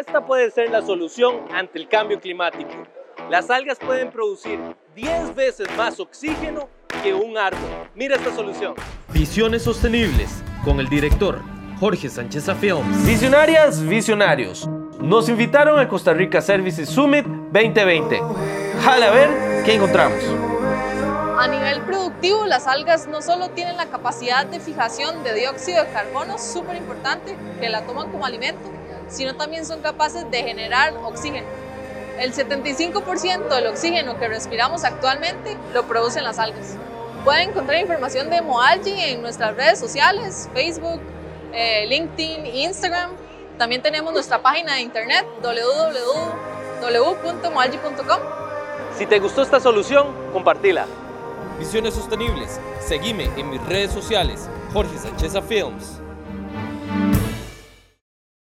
esta puede ser la solución ante el cambio climático. Las algas pueden producir 10 veces más oxígeno que un árbol. Mira esta solución. Visiones sostenibles con el director Jorge Sánchez Films. Visionarias, visionarios. Nos invitaron al Costa Rica Services Summit 2020. Jale a ver qué encontramos. A nivel productivo, las algas no solo tienen la capacidad de fijación de dióxido de carbono, súper importante, que la toman como alimento, sino también son capaces de generar oxígeno. El 75% del oxígeno que respiramos actualmente lo producen las algas. Pueden encontrar información de Moalgi en nuestras redes sociales, Facebook, eh, LinkedIn, Instagram. También tenemos nuestra página de internet www.moalgi.com. Si te gustó esta solución, compartila. Visiones sostenibles. Seguime en mis redes sociales, Jorge Sánchez Films.